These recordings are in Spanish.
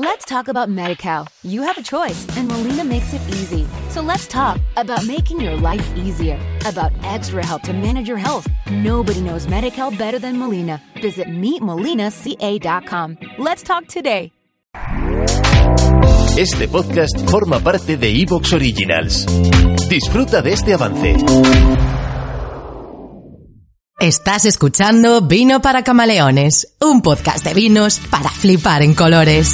Let's talk about MediCal. You have a choice, and Molina makes it easy. So let's talk about making your life easier, about extra help to manage your health. Nobody knows MediCal better than Molina. Visit meetmolinaca.com. Let's talk today. Este podcast forma parte de Evox Originals. Disfruta de este avance. Estás escuchando Vino para Camaleones, un podcast de vinos para flipar en colores.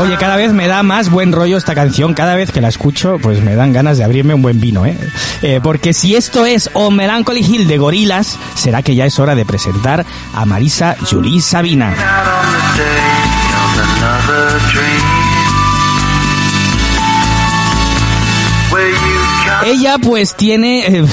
Oye, cada vez me da más buen rollo esta canción. Cada vez que la escucho, pues me dan ganas de abrirme un buen vino, ¿eh? Eh, porque si esto es O Melancholy Hill de Gorilas, será que ya es hora de presentar a Marisa Julie Sabina. Ella pues tiene, eh,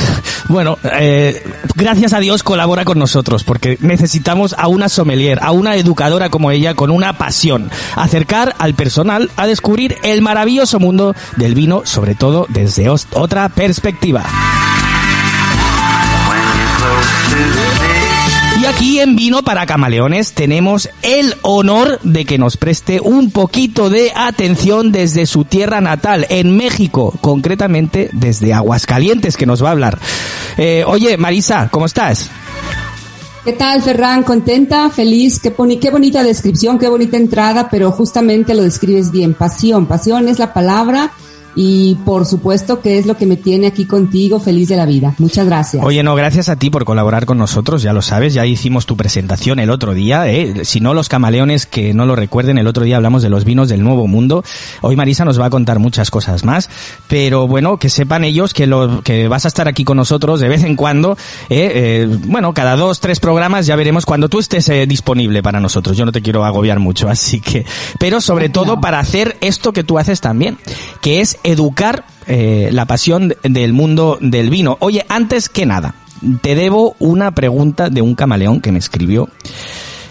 bueno, eh, gracias a Dios colabora con nosotros porque necesitamos a una sommelier, a una educadora como ella con una pasión, acercar al personal a descubrir el maravilloso mundo del vino, sobre todo desde otra perspectiva. Y aquí en Vino para Camaleones tenemos el honor de que nos preste un poquito de atención desde su tierra natal, en México, concretamente desde Aguascalientes, que nos va a hablar. Eh, oye, Marisa, ¿cómo estás? ¿Qué tal, Ferran? ¿Contenta? ¿Feliz? Qué, boni- qué bonita descripción, qué bonita entrada, pero justamente lo describes bien. Pasión, pasión es la palabra y por supuesto que es lo que me tiene aquí contigo feliz de la vida. Muchas gracias. Oye, no, gracias a ti por colaborar con nosotros, ya lo sabes, ya hicimos tu presentación el otro día, ¿eh? si no los camaleones que no lo recuerden, el otro día hablamos de los vinos del Nuevo Mundo, hoy Marisa nos va a contar muchas cosas más, pero bueno, que sepan ellos que, lo, que vas a estar aquí con nosotros de vez en cuando, ¿eh? Eh, bueno, cada dos, tres programas ya veremos cuando tú estés eh, disponible para nosotros, yo no te quiero agobiar mucho, así que, pero sobre todo para hacer esto que tú haces también, que es educar eh, la pasión del mundo del vino. Oye, antes que nada, te debo una pregunta de un camaleón que me escribió.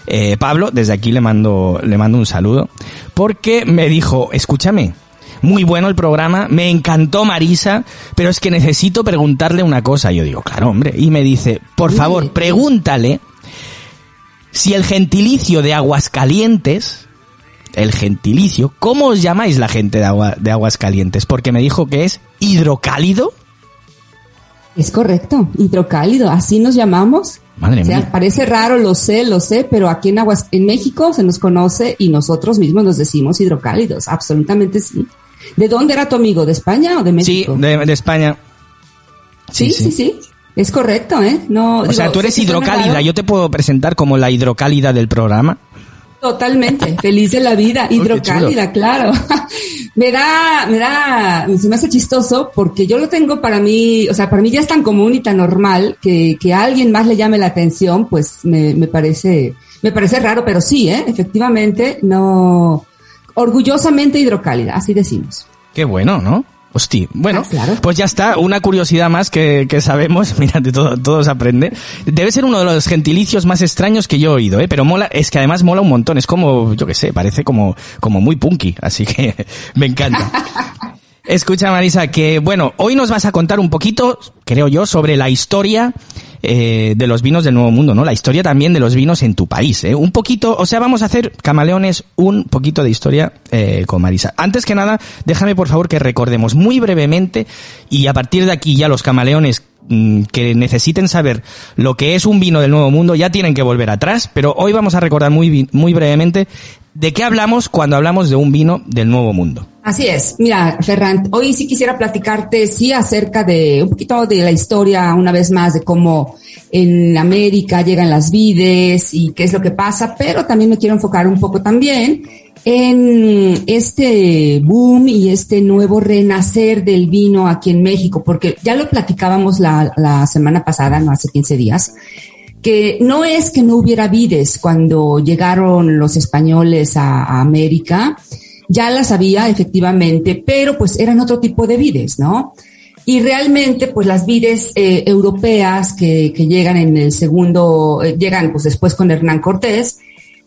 Eh, Pablo, desde aquí le mando, le mando un saludo, porque me dijo, escúchame, muy bueno el programa, me encantó Marisa, pero es que necesito preguntarle una cosa. Yo digo, claro, hombre. Y me dice, por favor, pregúntale si el gentilicio de Aguascalientes, el gentilicio, ¿cómo os llamáis la gente de, agua, de Aguascalientes? Porque me dijo que es hidrocálido. Es correcto, hidrocálido, así nos llamamos. Madre O sea, mía. parece raro, lo sé, lo sé, pero aquí en Aguas, en México se nos conoce y nosotros mismos nos decimos hidrocálidos, absolutamente sí. ¿De dónde era tu amigo? ¿De España o de Sí, México? de, de España. Sí, sí, sí, Es correcto, ¿eh? No, O digo, sea, tú eres hidrocálida. Yo te puedo presentar como la hidrocálida del programa. Totalmente, feliz de la vida, hidrocálida, claro. me da, me da, se me hace chistoso porque yo lo tengo para mí, o sea, para mí ya es tan común y tan normal que, que a alguien más le llame la atención, pues me, me parece, me parece raro, pero sí, ¿eh? Efectivamente, no, orgullosamente hidrocálida, así decimos. Qué bueno, ¿no? Hostia, bueno, Ah, claro. pues ya está, una curiosidad más que, que sabemos, mira, de todo, todo se aprende. Debe ser uno de los gentilicios más extraños que yo he oído, ¿eh? Pero mola, es que además mola un montón, es como, yo qué sé, parece como, como muy punky, así que me encanta. Escucha Marisa, que bueno, hoy nos vas a contar un poquito, creo yo, sobre la historia eh, de los vinos del Nuevo Mundo, ¿no? La historia también de los vinos en tu país, ¿eh? Un poquito, o sea, vamos a hacer, camaleones, un poquito de historia eh, con Marisa. Antes que nada, déjame por favor que recordemos muy brevemente y a partir de aquí ya los camaleones que necesiten saber lo que es un vino del Nuevo Mundo ya tienen que volver atrás, pero hoy vamos a recordar muy, muy brevemente de qué hablamos cuando hablamos de un vino del Nuevo Mundo. Así es. Mira, Ferran, hoy sí quisiera platicarte, sí, acerca de un poquito de la historia, una vez más, de cómo en América llegan las vides y qué es lo que pasa, pero también me quiero enfocar un poco también en este boom y este nuevo renacer del vino aquí en México, porque ya lo platicábamos la, semana pasada, no hace 15 días, que no es que no hubiera vides cuando llegaron los españoles a, América, ya las había efectivamente, pero pues eran otro tipo de vides, ¿no? Y realmente, pues las vides eh, europeas que, que, llegan en el segundo, eh, llegan pues después con Hernán Cortés,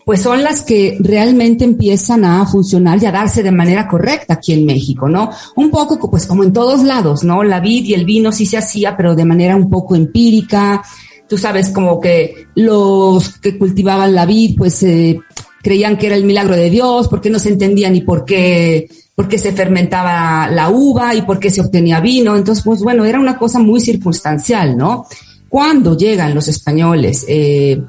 pues son las que realmente empiezan a funcionar y a darse de manera correcta aquí en México, ¿no? Un poco pues como en todos lados, ¿no? La vid y el vino sí se hacía, pero de manera un poco empírica. Tú sabes como que los que cultivaban la vid pues eh, creían que era el milagro de Dios porque no se entendía ni por qué por qué se fermentaba la uva y por qué se obtenía vino. Entonces, pues bueno, era una cosa muy circunstancial, ¿no? Cuando llegan los españoles, eh,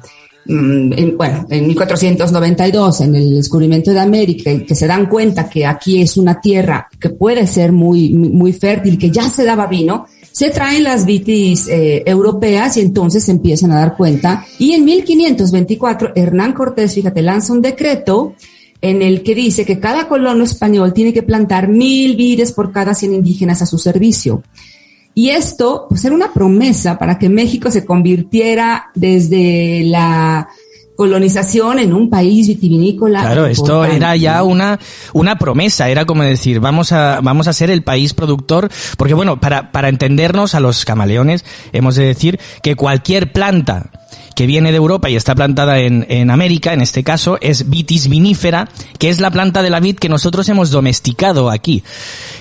en, bueno, en 1492, en el descubrimiento de América, y que se dan cuenta que aquí es una tierra que puede ser muy, muy fértil, que ya se daba vino, se traen las vitis eh, europeas y entonces se empiezan a dar cuenta. Y en 1524, Hernán Cortés, fíjate, lanza un decreto en el que dice que cada colono español tiene que plantar mil vides por cada cien indígenas a su servicio. Y esto, pues era una promesa para que México se convirtiera desde la colonización en un país vitivinícola. Claro, esto era ya una, una promesa, era como decir, vamos a, vamos a ser el país productor, porque bueno, para, para entendernos a los camaleones, hemos de decir que cualquier planta que viene de Europa y está plantada en, en América, en este caso, es vitis vinífera, que es la planta de la vid que nosotros hemos domesticado aquí.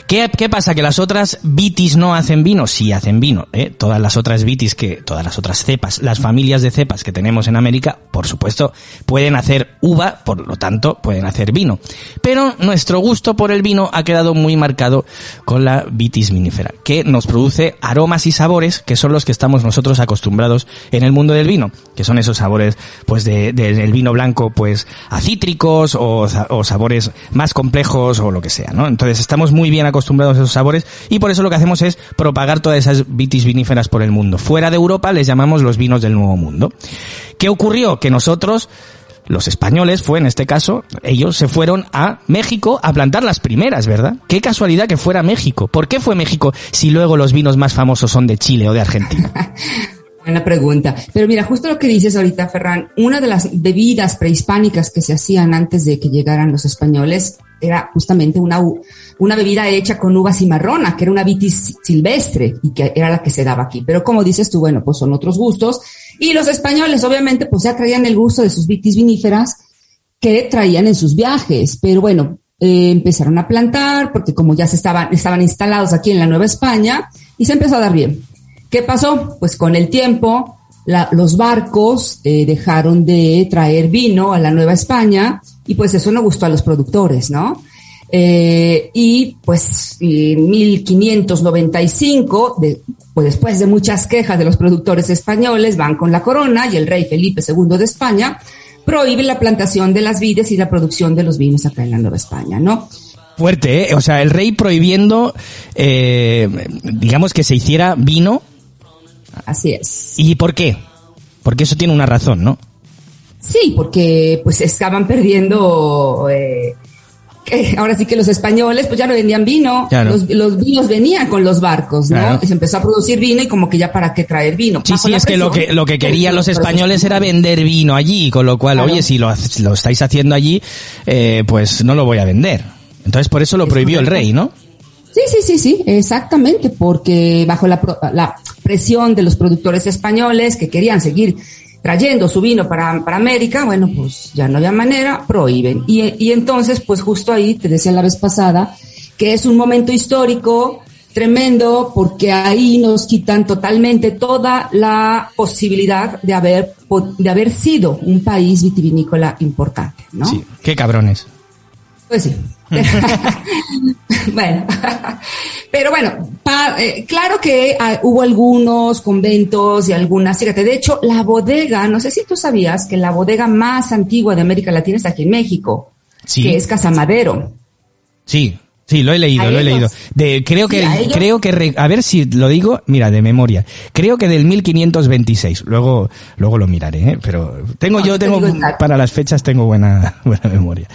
¿Qué, ¿Qué, pasa? ¿Que las otras vitis no hacen vino? Sí hacen vino. ¿eh? Todas las otras vitis, que, todas las otras cepas, las familias de cepas que tenemos en América, por supuesto, pueden hacer uva, por lo tanto, pueden hacer vino. Pero nuestro gusto por el vino ha quedado muy marcado con la vitis vinífera, que nos produce aromas y sabores que son los que estamos nosotros acostumbrados en el mundo del vino que son esos sabores pues de, del vino blanco pues a cítricos o, o, sabores más complejos o lo que sea, ¿no? Entonces estamos muy bien acostumbrados a esos sabores y por eso lo que hacemos es propagar todas esas vitis viníferas por el mundo. Fuera de Europa les llamamos los vinos del Nuevo Mundo. ¿Qué ocurrió? Que nosotros los españoles fue en este caso, ellos se fueron a México a plantar las primeras, ¿verdad? Qué casualidad que fuera México. ¿Por qué fue México si luego los vinos más famosos son de Chile o de Argentina? Buena pregunta. Pero mira, justo lo que dices ahorita, Ferran, una de las bebidas prehispánicas que se hacían antes de que llegaran los españoles era justamente una, una bebida hecha con uvas cimarrona, que era una vitis silvestre y que era la que se daba aquí. Pero como dices tú, bueno, pues son otros gustos. Y los españoles, obviamente, pues ya traían el gusto de sus vitis viníferas que traían en sus viajes. Pero bueno, eh, empezaron a plantar porque como ya se estaban, estaban instalados aquí en la Nueva España y se empezó a dar bien. ¿Qué pasó? Pues con el tiempo los barcos eh, dejaron de traer vino a la Nueva España y pues eso no gustó a los productores, ¿no? Eh, y pues en 1595, pues después de muchas quejas de los productores españoles, van con la corona y el rey Felipe II de España prohíbe la plantación de las vides y la producción de los vinos acá en la Nueva España, ¿no? Fuerte, ¿eh? O sea, el rey prohibiendo, eh, digamos, que se hiciera vino Así es. ¿Y por qué? Porque eso tiene una razón, ¿no? Sí, porque pues estaban perdiendo... Eh, ahora sí que los españoles pues ya no vendían vino, los, vinos venían con los barcos, ¿no? Y se empezó a producir vino y como que ya para qué traer vino. Sí, sí, es que lo que lo que querían los españoles era vender vino allí, con lo cual, oye, si lo, lo estáis haciendo allí, eh, pues no lo voy a vender. Entonces por eso lo prohibió el rey, ¿no? Sí, sí, sí, sí, exactamente, porque bajo la, la presión de los productores españoles que querían seguir trayendo su vino para, para América, bueno, pues ya no había manera, prohíben. Y, y entonces, pues justo ahí, te decía la vez pasada, que es un momento histórico tremendo porque ahí nos quitan totalmente toda la posibilidad de haber, de haber sido un país vitivinícola importante, ¿no? Sí, qué cabrones. Pues sí. bueno, pero bueno, eh, claro que ah, hubo algunos conventos y algunas, fíjate, de hecho, la bodega, no sé si tú sabías que la bodega más antigua de América Latina está aquí en México, que es Casa Madero. Sí, Sí, lo he leído, lo he leído. De, creo que, creo que, a ver si lo digo, mira, de memoria. Creo que del 1526. Luego, luego lo miraré, ¿eh? pero tengo yo, tengo, para las fechas tengo buena, buena memoria.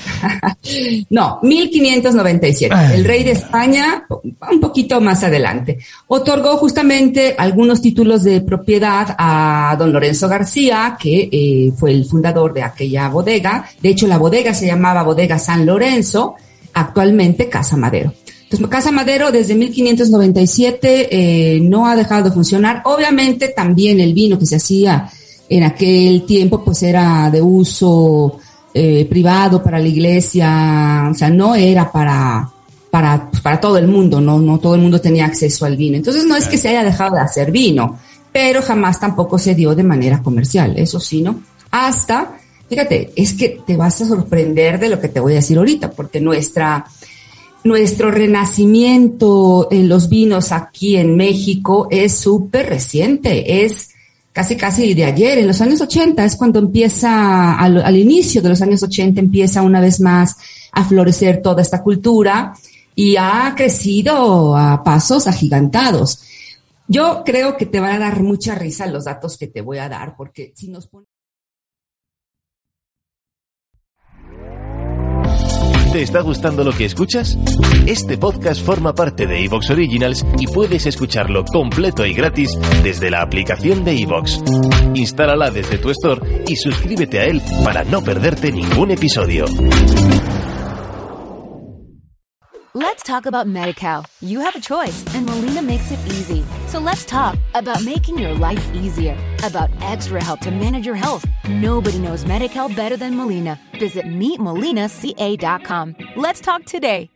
no, 1597. El rey de España, un poquito más adelante, otorgó justamente algunos títulos de propiedad a don Lorenzo García, que eh, fue el fundador de aquella bodega. De hecho, la bodega se llamaba Bodega San Lorenzo actualmente Casa Madero. Entonces, Casa Madero desde 1597 eh, no ha dejado de funcionar. Obviamente también el vino que se hacía en aquel tiempo pues era de uso eh, privado para la iglesia, o sea, no era para, para, pues, para todo el mundo, no, no todo el mundo tenía acceso al vino. Entonces no es que se haya dejado de hacer vino, pero jamás tampoco se dio de manera comercial, eso sí, ¿no? Hasta Fíjate, es que te vas a sorprender de lo que te voy a decir ahorita, porque nuestra, nuestro renacimiento en los vinos aquí en México es súper reciente, es casi casi de ayer, en los años 80 es cuando empieza, al, inicio de los años 80 empieza una vez más a florecer toda esta cultura y ha crecido a pasos agigantados. Yo creo que te van a dar mucha risa los datos que te voy a dar, porque si nos ¿Te está gustando lo que escuchas? Este podcast forma parte de Evox Originals y puedes escucharlo completo y gratis desde la aplicación de Evox. Instálala desde tu store y suscríbete a él para no perderte ningún episodio. Let's talk about MediCal. You have a choice and Molina makes it easy. So let's talk about making your life easier, about extra help to manage your health. Nobody knows MediCal better than Molina. Visit meetmolinaca.com. Let's talk today.